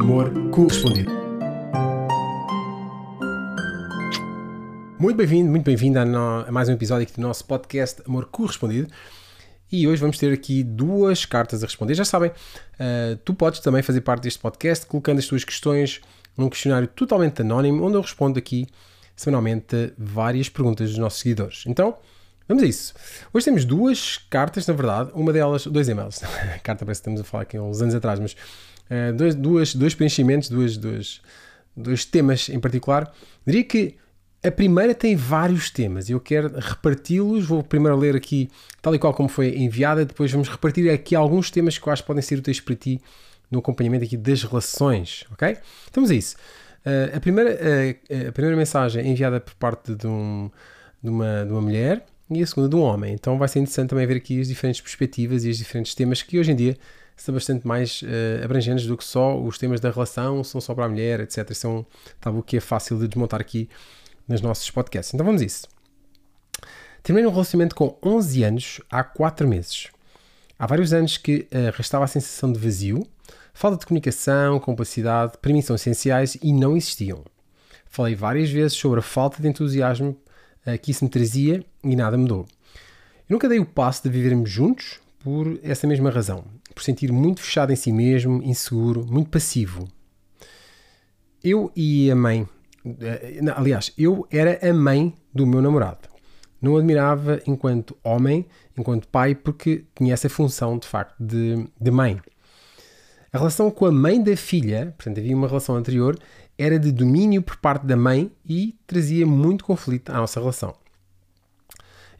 Amor Correspondido. Muito bem-vindo, muito bem-vindo a, no- a mais um episódio aqui do nosso podcast Amor Correspondido. E hoje vamos ter aqui duas cartas a responder. Já sabem, uh, tu podes também fazer parte deste podcast colocando as tuas questões num questionário totalmente anónimo, onde eu respondo aqui semanalmente várias perguntas dos nossos seguidores. Então, vamos a isso. Hoje temos duas cartas, na verdade, uma delas, dois e-mails. A carta parece que estamos a falar aqui há uns anos atrás, mas uh, dois, duas, dois preenchimentos, duas, duas, dois temas em particular. Diria que a primeira tem vários temas e eu quero reparti-los. Vou primeiro ler aqui, tal e qual como foi enviada, depois vamos repartir aqui alguns temas que eu acho que podem ser úteis para ti no acompanhamento aqui das relações, ok? Então vamos a isso. Uh, a, primeira, uh, a primeira mensagem enviada por parte de, um, de, uma, de uma mulher e a segunda de um homem. Então vai ser interessante também ver aqui as diferentes perspectivas e os diferentes temas que hoje em dia são bastante mais uh, abrangentes do que só os temas da relação, são só para a mulher, etc. São tabu que é fácil de desmontar aqui nos nossos podcasts. Então vamos a isso. Terminei um relacionamento com 11 anos há 4 meses. Há vários anos que uh, restava a sensação de vazio, falta de comunicação, complicidade, para mim são essenciais e não existiam. Falei várias vezes sobre a falta de entusiasmo uh, que isso me trazia e nada mudou. Eu nunca dei o passo de vivermos juntos por essa mesma razão, por sentir muito fechado em si mesmo, inseguro, muito passivo. Eu e a mãe aliás, eu era a mãe do meu namorado. Não admirava enquanto homem, enquanto pai, porque tinha essa função de facto de, de mãe. A relação com a mãe da filha, portanto, havia uma relação anterior, era de domínio por parte da mãe e trazia muito conflito à nossa relação.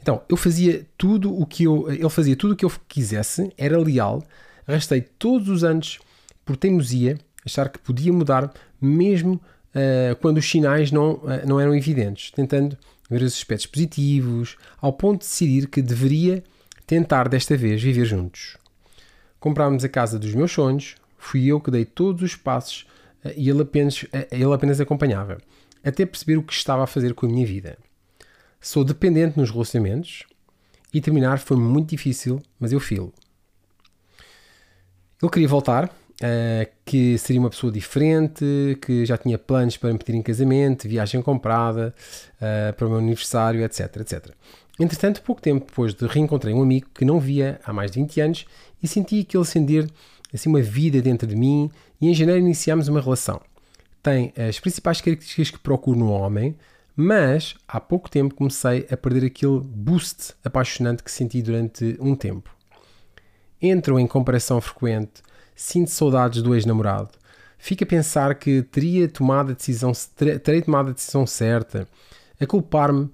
Então, eu fazia tudo o que eu, ele fazia tudo o que eu quisesse, era leal, arrastei todos os anos por teimosia, achar que podia mudar, mesmo Uh, quando os sinais não, uh, não eram evidentes, tentando ver os aspectos positivos, ao ponto de decidir que deveria tentar desta vez viver juntos. Comprámos a casa dos meus sonhos, fui eu que dei todos os passos uh, e ele apenas, ele apenas acompanhava, até perceber o que estava a fazer com a minha vida. Sou dependente nos relacionamentos e terminar foi muito difícil, mas eu filo. Ele queria voltar, Uh, que seria uma pessoa diferente, que já tinha planos para me pedir em casamento, viagem comprada, uh, para o meu aniversário, etc, etc. Entretanto, pouco tempo depois de reencontrei um amigo que não via há mais de 20 anos e senti aquele acender assim, uma vida dentro de mim e em janeiro iniciámos uma relação. Tem as principais características que procuro no homem, mas há pouco tempo comecei a perder aquele boost apaixonante que senti durante um tempo. Entro em comparação frequente sinto saudades do ex-namorado. Fico a pensar que teria tomado a decisão, terei tomado a decisão certa, a culpar-me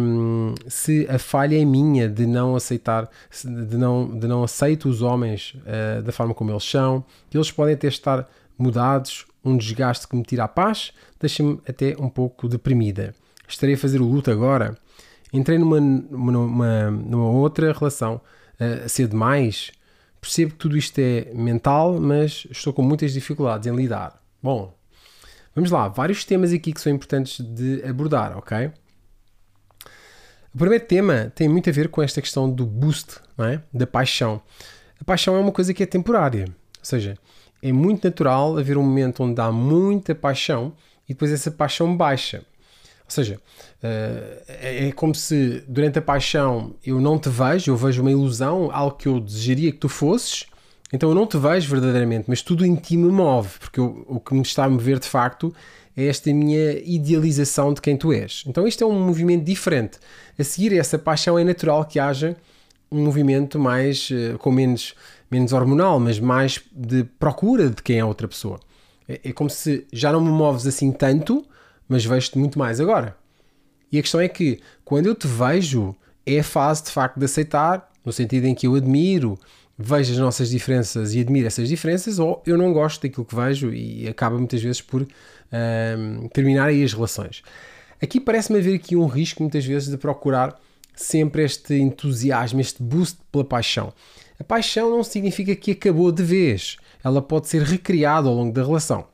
um, se a falha é minha de não aceitar, de não, de não aceito os homens uh, da forma como eles são, que eles podem até estar mudados, um desgaste que me tira a paz, deixa-me até um pouco deprimida. Estarei a fazer o luto agora. Entrei numa, numa, numa outra relação a ser demais, Percebo que tudo isto é mental, mas estou com muitas dificuldades em lidar. Bom, vamos lá, vários temas aqui que são importantes de abordar, ok? O primeiro tema tem muito a ver com esta questão do boost, é? da paixão. A paixão é uma coisa que é temporária, ou seja, é muito natural haver um momento onde há muita paixão e depois essa paixão baixa. Ou seja, é como se durante a paixão eu não te vejo, eu vejo uma ilusão, algo que eu desejaria que tu fosses, então eu não te vejo verdadeiramente, mas tudo em ti me move, porque eu, o que me está a mover de facto é esta minha idealização de quem tu és. Então isto é um movimento diferente. A seguir essa paixão é natural que haja um movimento mais, com menos, menos hormonal, mas mais de procura de quem é a outra pessoa. É, é como se já não me moves assim tanto, mas vejo-te muito mais agora. E a questão é que quando eu te vejo, é a fase de facto de aceitar, no sentido em que eu admiro, vejo as nossas diferenças e admiro essas diferenças, ou eu não gosto daquilo que vejo e acaba muitas vezes por terminar aí as relações. Aqui parece-me haver aqui um risco muitas vezes de procurar sempre este entusiasmo, este boost pela paixão. A paixão não significa que acabou de vez, ela pode ser recriada ao longo da relação.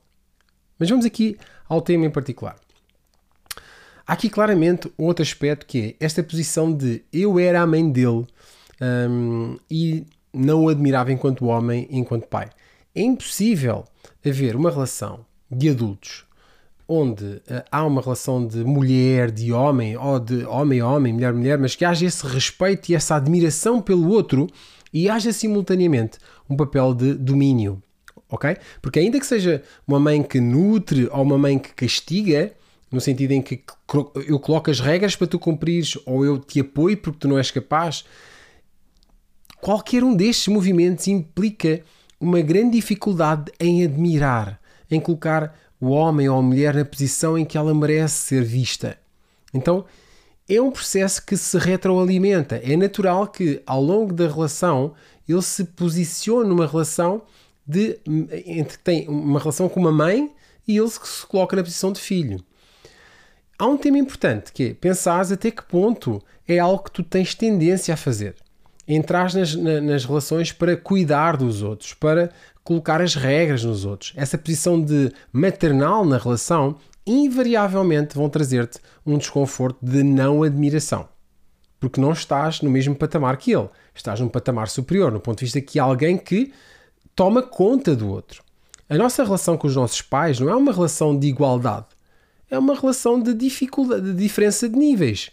Mas vamos aqui ao tema em particular. Há aqui claramente outro aspecto que é esta posição de eu era a mãe dele um, e não o admirava enquanto homem, enquanto pai. É impossível haver uma relação de adultos onde uh, há uma relação de mulher, de homem, ou de homem homem, mulher mulher, mas que haja esse respeito e essa admiração pelo outro e haja simultaneamente um papel de domínio, ok? Porque ainda que seja uma mãe que nutre ou uma mãe que castiga, no sentido em que eu coloco as regras para tu cumprires ou eu te apoio porque tu não és capaz, qualquer um destes movimentos implica uma grande dificuldade em admirar, em colocar o homem ou a mulher na posição em que ela merece ser vista. Então, é um processo que se retroalimenta. É natural que, ao longo da relação, ele se posicione numa relação de entre tem uma relação com uma mãe e ele se coloca na posição de filho. Há um tema importante que é pensares até que ponto é algo que tu tens tendência a fazer. Entrar nas, nas relações para cuidar dos outros, para colocar as regras nos outros. Essa posição de maternal na relação invariavelmente vão trazer-te um desconforto de não admiração. Porque não estás no mesmo patamar que ele. Estás num patamar superior, no ponto de vista que alguém que toma conta do outro. A nossa relação com os nossos pais não é uma relação de igualdade. É uma relação de dificuldade, de diferença de níveis.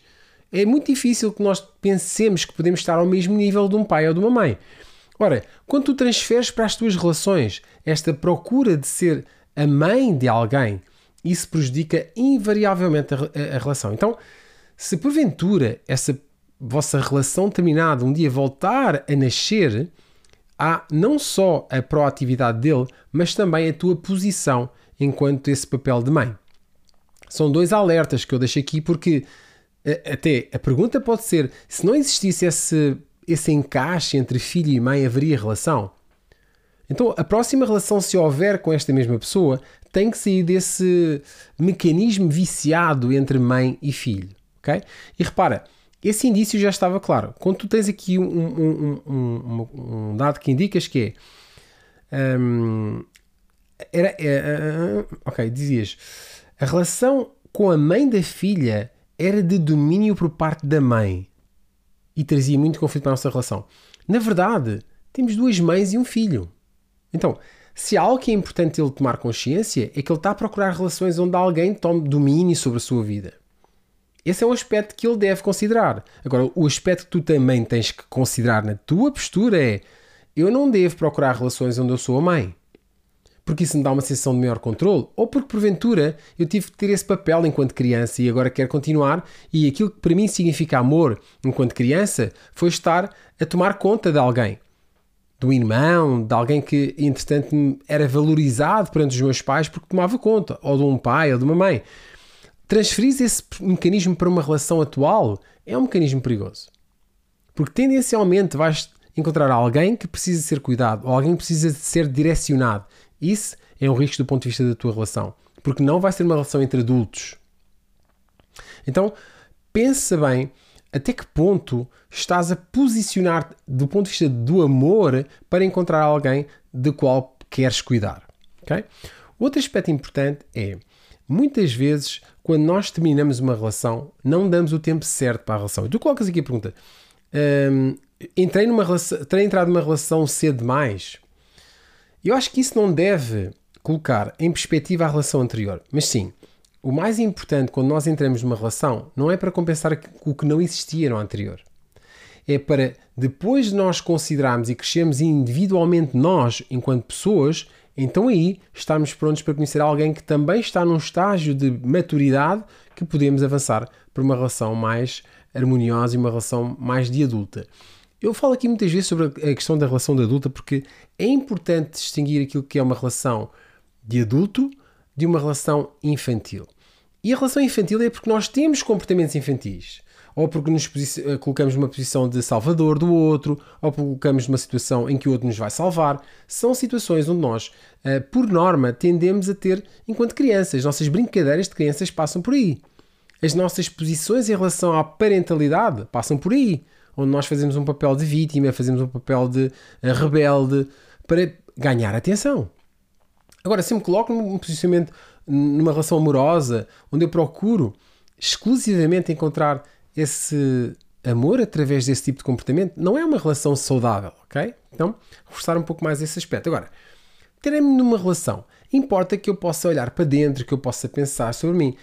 É muito difícil que nós pensemos que podemos estar ao mesmo nível de um pai ou de uma mãe. Ora, quando tu transferes para as tuas relações esta procura de ser a mãe de alguém, isso prejudica invariavelmente a, a, a relação. Então, se porventura essa vossa relação terminada um dia voltar a nascer, há não só a proatividade dele, mas também a tua posição enquanto esse papel de mãe. São dois alertas que eu deixo aqui porque até a pergunta pode ser: se não existisse esse, esse encaixe entre filho e mãe, haveria relação? Então, a próxima relação, se houver com esta mesma pessoa, tem que sair desse mecanismo viciado entre mãe e filho. ok? E repara, esse indício já estava claro. Quando tu tens aqui um, um, um, um dado que indicas que é. Um, era, era, ok, dizias. A relação com a mãe da filha era de domínio por parte da mãe e trazia muito conflito para a nossa relação. Na verdade, temos duas mães e um filho. Então, se há algo que é importante ele tomar consciência, é que ele está a procurar relações onde alguém tome domínio sobre a sua vida. Esse é um aspecto que ele deve considerar. Agora, o aspecto que tu também tens que considerar na tua postura é: eu não devo procurar relações onde eu sou a mãe. Porque isso me dá uma sensação de maior controle, ou porque porventura eu tive que ter esse papel enquanto criança e agora quero continuar, e aquilo que para mim significa amor enquanto criança foi estar a tomar conta de alguém de um irmão, de alguém que, entretanto, era valorizado perante os meus pais porque tomava conta, ou de um pai ou de uma mãe. Transferir esse mecanismo para uma relação atual é um mecanismo perigoso. Porque tendencialmente vais encontrar alguém que precisa ser cuidado, ou alguém que precisa ser direcionado. Isso é um risco do ponto de vista da tua relação. Porque não vai ser uma relação entre adultos. Então, pensa bem até que ponto estás a posicionar do ponto de vista do amor para encontrar alguém de qual queres cuidar. Okay? Outro aspecto importante é muitas vezes quando nós terminamos uma relação não damos o tempo certo para a relação. E tu colocas aqui a pergunta: hum, entrei numa relação, terei entrado numa relação cedo demais? Eu acho que isso não deve colocar em perspectiva a relação anterior, mas sim o mais importante quando nós entramos numa relação não é para compensar o que não existia no anterior. É para depois de nós considerarmos e crescermos individualmente nós, enquanto pessoas, então aí estamos prontos para conhecer alguém que também está num estágio de maturidade que podemos avançar para uma relação mais harmoniosa e uma relação mais de adulta. Eu falo aqui muitas vezes sobre a questão da relação de adulta porque é importante distinguir aquilo que é uma relação de adulto de uma relação infantil. E a relação infantil é porque nós temos comportamentos infantis. Ou porque nos eh, colocamos numa posição de salvador do outro, ou porque colocamos numa situação em que o outro nos vai salvar. São situações onde nós, eh, por norma, tendemos a ter enquanto crianças. Nossas brincadeiras de crianças passam por aí. As nossas posições em relação à parentalidade passam por aí. Onde nós fazemos um papel de vítima, fazemos um papel de eh, rebelde para ganhar atenção. Agora, se me coloco num posicionamento, numa relação amorosa, onde eu procuro exclusivamente encontrar esse amor através desse tipo de comportamento, não é uma relação saudável, ok? Então, reforçar um pouco mais esse aspecto. Agora, terei-me numa relação. Importa que eu possa olhar para dentro, que eu possa pensar sobre mim.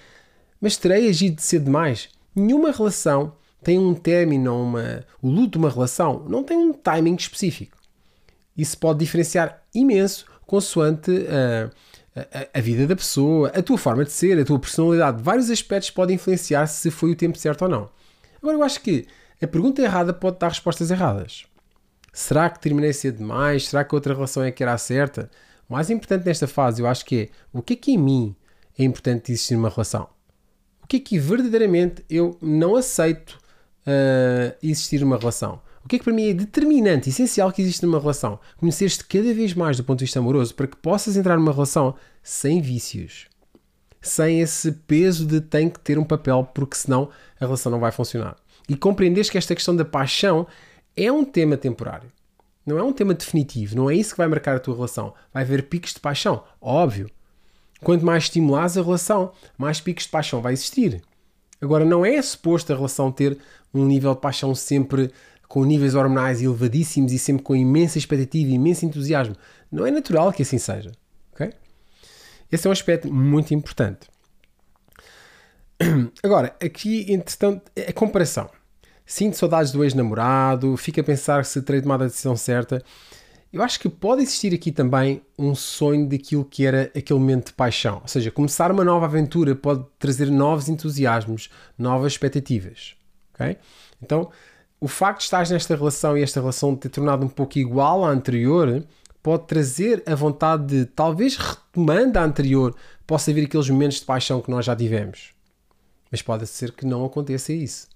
Mas terei agido cedo demais? Nenhuma relação tem um término, uma, o luto de uma relação não tem um timing específico. Isso pode diferenciar imenso consoante a, a, a, vida da pessoa, a tua forma de ser, a tua personalidade. Vários aspectos podem influenciar se foi o tempo certo ou não. Agora, eu acho que a pergunta errada pode dar respostas erradas. Será que terminei cedo demais? Será que outra relação é que era a certa? O mais importante nesta fase, eu acho que é o que é que em mim é importante existir numa relação? O que é que verdadeiramente eu não aceito uh, existir numa relação? O que é que para mim é determinante, essencial que existe numa relação? Conhecer-te cada vez mais do ponto de vista amoroso para que possas entrar numa relação sem vícios. Sem esse peso de tem que ter um papel porque senão a relação não vai funcionar. E compreenderes que esta questão da paixão é um tema temporário. Não é um tema definitivo. Não é isso que vai marcar a tua relação. Vai haver picos de paixão. Óbvio. Quanto mais estimulares a relação, mais picos de paixão vai existir. Agora, não é suposto a relação ter um nível de paixão sempre com níveis hormonais elevadíssimos e sempre com imensa expectativa e imenso entusiasmo. Não é natural que assim seja. Okay? Esse é um aspecto muito importante. Agora, aqui, entretanto, a comparação. Sinto saudades do ex-namorado, fico a pensar se terei tomado a decisão certa. Eu acho que pode existir aqui também um sonho daquilo que era aquele momento de paixão. Ou seja, começar uma nova aventura pode trazer novos entusiasmos, novas expectativas. Okay? Então, o facto de estar nesta relação e esta relação ter tornado um pouco igual à anterior pode trazer a vontade de, talvez retomando a anterior, possa vir aqueles momentos de paixão que nós já tivemos. Mas pode ser que não aconteça isso.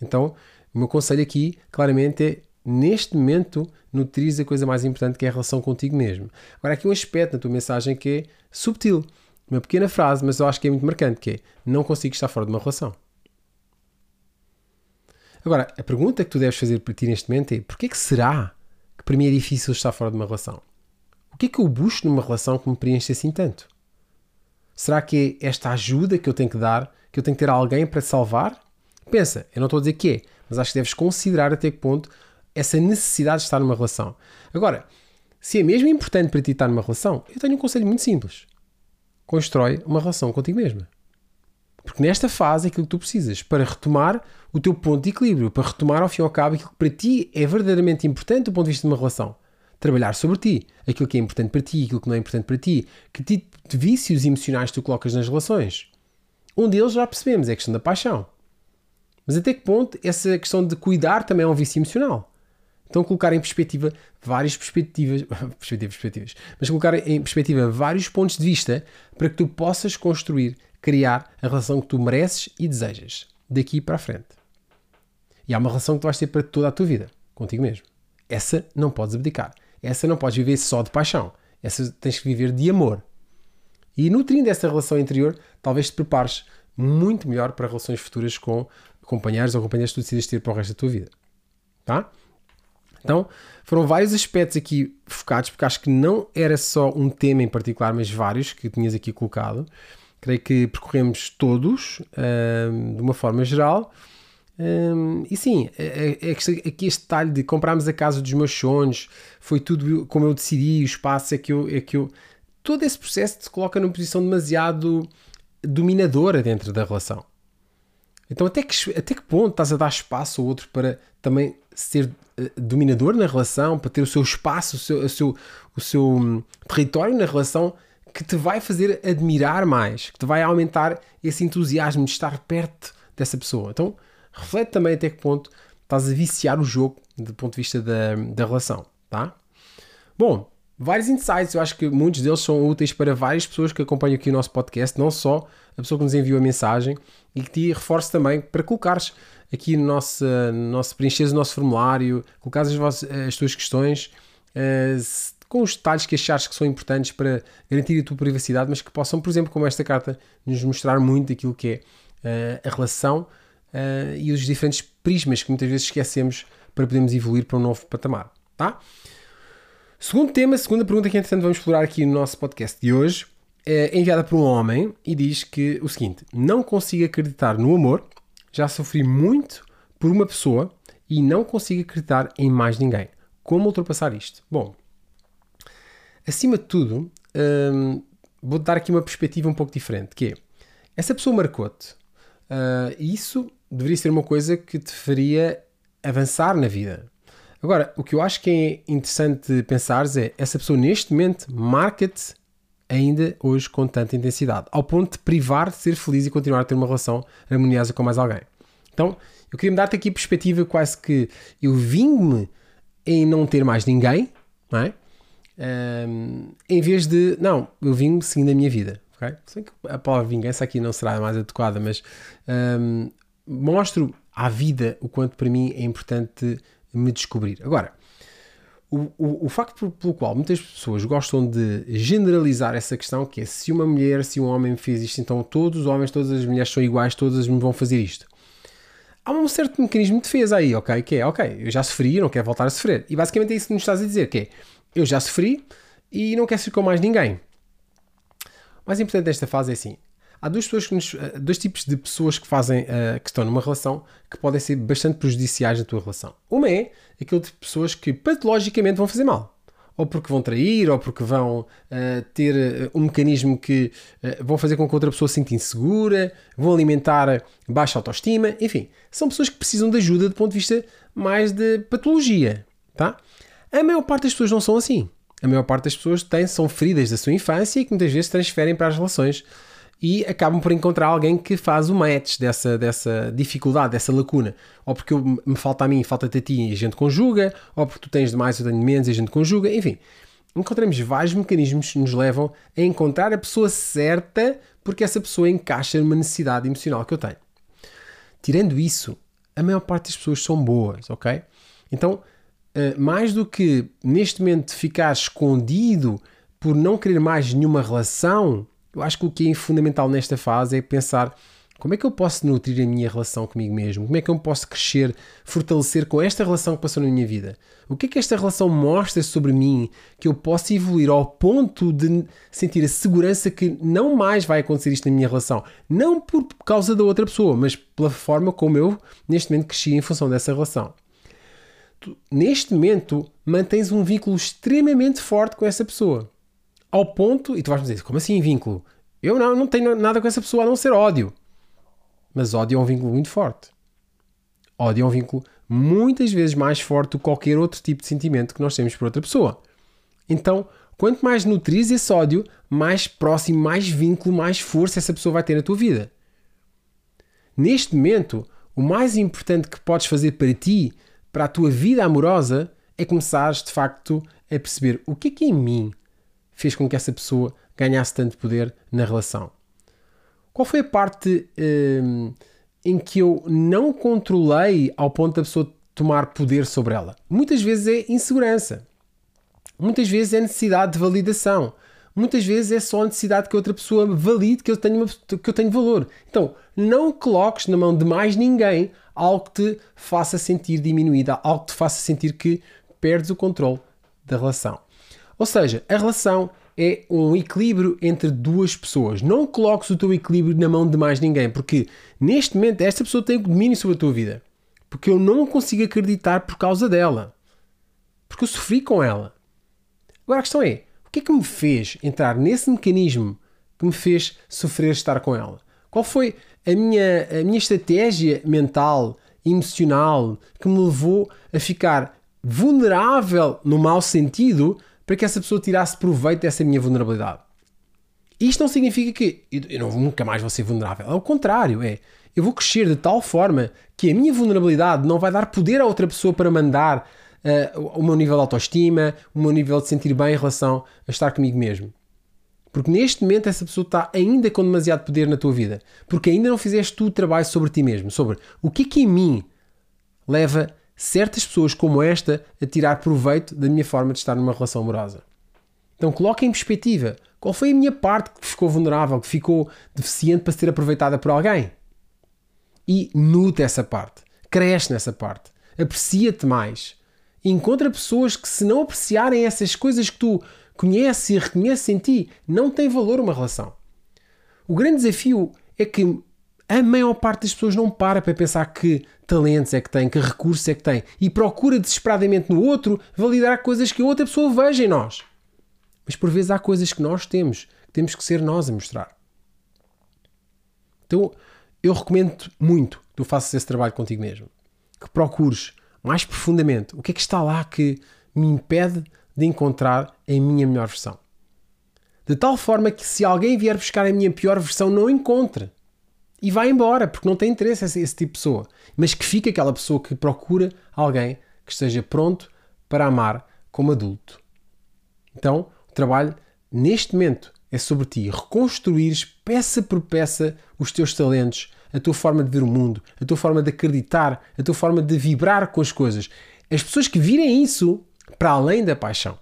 Então, o meu conselho aqui, claramente, é neste momento nutrir a coisa mais importante que é a relação contigo mesmo. Agora, aqui um aspecto na tua mensagem que é subtil. Uma pequena frase, mas eu acho que é muito marcante, que é não consigo estar fora de uma relação. Agora, a pergunta que tu deves fazer para ti neste momento é porquê que será que para mim é difícil estar fora de uma relação? O que é que eu busco numa relação que me preenche assim tanto? Será que é esta ajuda que eu tenho que dar, que eu tenho que ter alguém para salvar? Pensa, eu não estou a dizer que é, mas acho que deves considerar até que ponto essa necessidade de estar numa relação. Agora, se é mesmo importante para ti estar numa relação, eu tenho um conselho muito simples. Constrói uma relação contigo mesma. Porque nesta fase é aquilo que tu precisas para retomar o teu ponto de equilíbrio, para retomar ao fim e ao cabo aquilo que para ti é verdadeiramente importante do ponto de vista de uma relação. Trabalhar sobre ti, aquilo que é importante para ti, aquilo que não é importante para ti, que tipo de vícios emocionais tu colocas nas relações. Um deles já percebemos, é a questão da paixão. Mas até que ponto essa questão de cuidar também é um vício emocional? Então colocar em perspectiva várias perspectivas, perspectivas, perspectivas, mas colocar em perspectiva vários pontos de vista para que tu possas construir, criar a relação que tu mereces e desejas daqui para a frente. E há uma relação que tu vais ter para toda a tua vida, contigo mesmo. Essa não podes abdicar. Essa não podes viver só de paixão. Essa tens que viver de amor. E nutrindo essa relação interior, talvez te prepares muito melhor para relações futuras com companheiros ou companheiras que tu decidas ter para o resto da tua vida. Tá? Então, foram vários aspectos aqui focados, porque acho que não era só um tema em particular, mas vários que tinhas aqui colocado. Creio que percorremos todos, de uma forma geral. E sim, aqui este detalhe de comprarmos a casa dos meus sonhos, foi tudo como eu decidi, o espaço é que eu, é que eu. Todo esse processo te coloca numa posição demasiado dominadora dentro da relação. Então, até que, até que ponto estás a dar espaço ao outro para também ser uh, dominador na relação, para ter o seu espaço, o seu, o seu, o seu um, território na relação que te vai fazer admirar mais, que te vai aumentar esse entusiasmo de estar perto dessa pessoa. Então, reflete também até que ponto estás a viciar o jogo do ponto de vista da, da relação, tá? Bom, vários insights, eu acho que muitos deles são úteis para várias pessoas que acompanham aqui o nosso podcast, não só a pessoa que nos enviou a mensagem, e que te reforço também para colocares aqui no nosso, no nosso preencheres o nosso formulário, colocares as, vossas, as tuas questões uh, com os detalhes que achares que são importantes para garantir a tua privacidade, mas que possam, por exemplo, como esta carta, nos mostrar muito daquilo que é uh, a relação uh, e os diferentes prismas que muitas vezes esquecemos para podermos evoluir para um novo patamar. Tá? Segundo tema, segunda pergunta que entretanto vamos explorar aqui no nosso podcast de hoje é enviada por um homem e diz que o seguinte: Não consigo acreditar no amor, já sofri muito por uma pessoa e não consigo acreditar em mais ninguém. Como ultrapassar isto? Bom, acima de tudo, hum, vou dar aqui uma perspectiva um pouco diferente, que é, essa pessoa marcou-te. Uh, isso deveria ser uma coisa que te faria avançar na vida. Agora, o que eu acho que é interessante pensar é, essa pessoa neste momento marca-te ainda hoje com tanta intensidade, ao ponto de privar de ser feliz e continuar a ter uma relação harmoniosa com mais alguém. Então, eu queria me dar-te aqui a perspectiva quase que eu vim-me em não ter mais ninguém, não é? Um, em vez de, não, eu vim seguindo a minha vida. Okay? Sei que a palavra vingança aqui não será a mais adequada, mas um, mostro à vida o quanto para mim é importante me descobrir. Agora, o, o, o, facto pelo qual muitas pessoas gostam de generalizar essa questão, que é se uma mulher, se um homem fez isto, então todos os homens, todas as mulheres são iguais, todas me vão fazer isto. Há um certo mecanismo de defesa aí, ok? Que é, ok, eu já sofri, não quero voltar a sofrer. E basicamente é isso que nos estás a dizer, que é, eu já sofri e não quero ser com mais ninguém. O mais importante desta fase é assim, há que nos, eh, dois tipos de pessoas que fazem uh, que estão numa relação que podem ser bastante prejudiciais na tua relação. Uma é aquele tipo de pessoas que patologicamente vão fazer mal. Ou porque vão trair, ou porque vão uh, ter um mecanismo que uh, vão fazer com que outra pessoa se sinta insegura, vão alimentar baixa autoestima, enfim, são pessoas que precisam de ajuda do ponto de vista mais de patologia, tá? A maior parte das pessoas não são assim. A maior parte das pessoas têm, são feridas da sua infância e que muitas vezes transferem para as relações e acabam por encontrar alguém que faz o match dessa, dessa dificuldade, dessa lacuna. Ou porque me falta a mim, falta-te a ti e a gente conjuga, ou porque tu tens demais, eu tenho menos e a gente conjuga, enfim. Encontramos vários mecanismos que nos levam a encontrar a pessoa certa porque essa pessoa encaixa numa necessidade emocional que eu tenho. Tirando isso, a maior parte das pessoas são boas, ok? Então, mais do que neste momento ficar escondido por não querer mais nenhuma relação, eu acho que o que é fundamental nesta fase é pensar como é que eu posso nutrir a minha relação comigo mesmo? Como é que eu posso crescer, fortalecer com esta relação que passou na minha vida? O que é que esta relação mostra sobre mim que eu posso evoluir ao ponto de sentir a segurança que não mais vai acontecer isto na minha relação? Não por causa da outra pessoa, mas pela forma como eu neste momento cresci em função dessa relação. Tu, neste momento, mantens um vínculo extremamente forte com essa pessoa ao ponto, e tu vais me dizer, como assim vínculo? Eu não, não tenho nada com essa pessoa a não ser ódio. Mas ódio é um vínculo muito forte. Ódio é um vínculo muitas vezes mais forte do que qualquer outro tipo de sentimento que nós temos por outra pessoa. Então, quanto mais nutris esse ódio, mais próximo, mais vínculo, mais força essa pessoa vai ter na tua vida. Neste momento, o mais importante que podes fazer para ti, para a tua vida amorosa, é começares de facto a perceber o que é que em mim fez com que essa pessoa ganhasse tanto poder na relação? Qual foi a parte hum, em que eu não controlei ao ponto da pessoa tomar poder sobre ela? Muitas vezes é insegurança. Muitas vezes é necessidade de validação. Muitas vezes é só a necessidade que outra pessoa valide que eu tenho, uma, que eu tenho valor. Então, não coloques na mão de mais ninguém algo que te faça sentir diminuída, algo que te faça sentir que perdes o controle da relação. Ou seja, a relação é um equilíbrio entre duas pessoas. Não coloques o teu equilíbrio na mão de mais ninguém, porque neste momento esta pessoa tem o domínio sobre a tua vida. Porque eu não consigo acreditar por causa dela. Porque eu sofri com ela. Agora a questão é: que é que me fez entrar nesse mecanismo que me fez sofrer estar com ela? Qual foi a minha, a minha estratégia mental, emocional, que me levou a ficar vulnerável no mau sentido para que essa pessoa tirasse proveito dessa minha vulnerabilidade. Isto não significa que eu não, nunca mais vou ser vulnerável. Ao contrário, é eu vou crescer de tal forma que a minha vulnerabilidade não vai dar poder a outra pessoa para mandar uh, o meu nível de autoestima, o meu nível de sentir bem em relação a estar comigo mesmo. Porque neste momento essa pessoa está ainda com demasiado poder na tua vida. Porque ainda não fizeste tu o trabalho sobre ti mesmo. Sobre o que é que em mim leva certas pessoas como esta a tirar proveito da minha forma de estar numa relação amorosa. Então coloca em perspectiva qual foi a minha parte que ficou vulnerável, que ficou deficiente para ser aproveitada por alguém. E nuta essa parte, cresce nessa parte, aprecia-te mais. Encontra pessoas que, se não apreciarem essas coisas que tu conheces e reconheces em ti, não tem valor uma relação. O grande desafio é que a maior parte das pessoas não para para pensar que talentos é que tem, que recursos é que tem e procura desesperadamente no outro validar coisas que a outra pessoa veja em nós. Mas por vezes há coisas que nós temos, que temos que ser nós a mostrar. Então, eu recomendo muito que tu faças esse trabalho contigo mesmo. Que procures mais profundamente o que é que está lá que me impede de encontrar a minha melhor versão. De tal forma que se alguém vier buscar a minha pior versão, não encontre. E vai embora, porque não tem interesse esse, esse tipo de pessoa. Mas que fique aquela pessoa que procura alguém que esteja pronto para amar como adulto. Então, o trabalho neste momento é sobre ti. Reconstruires peça por peça os teus talentos, a tua forma de ver o mundo, a tua forma de acreditar, a tua forma de vibrar com as coisas. As pessoas que virem isso para além da paixão,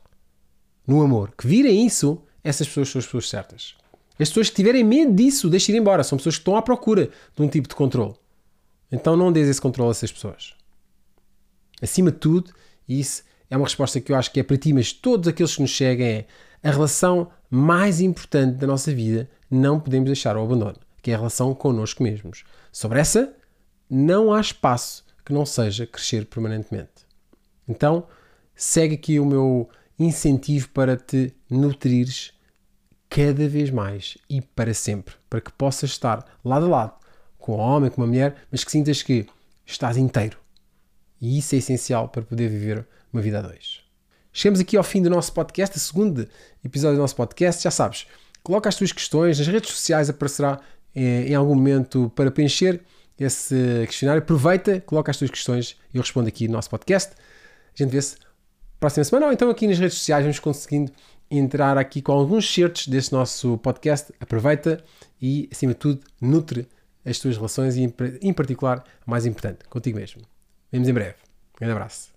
no amor, que virem isso, essas pessoas são as pessoas certas. As pessoas que tiverem medo disso, deixem ir embora. São pessoas que estão à procura de um tipo de controle. Então não dês esse controle a essas pessoas. Acima de tudo, isso é uma resposta que eu acho que é para ti, mas todos aqueles que nos chegam é a relação mais importante da nossa vida não podemos deixar ao abandono, que é a relação connosco mesmos. Sobre essa, não há espaço que não seja crescer permanentemente. Então, segue aqui o meu incentivo para te nutrires cada vez mais e para sempre, para que possas estar lado a lado com o homem, com uma mulher, mas que sintas que estás inteiro. E isso é essencial para poder viver uma vida a dois. Chegamos aqui ao fim do nosso podcast, o segundo episódio do nosso podcast. Já sabes, coloca as tuas questões nas redes sociais, aparecerá em algum momento para preencher esse questionário. Aproveita, coloca as tuas questões e eu respondo aqui no nosso podcast. A gente vê-se próxima semana ou então aqui nas redes sociais, vamos conseguindo entrar aqui com alguns certos desse nosso podcast. Aproveita e, acima de tudo, nutre as tuas relações e, em particular, mais importante, contigo mesmo. Vemos em breve. Um grande abraço.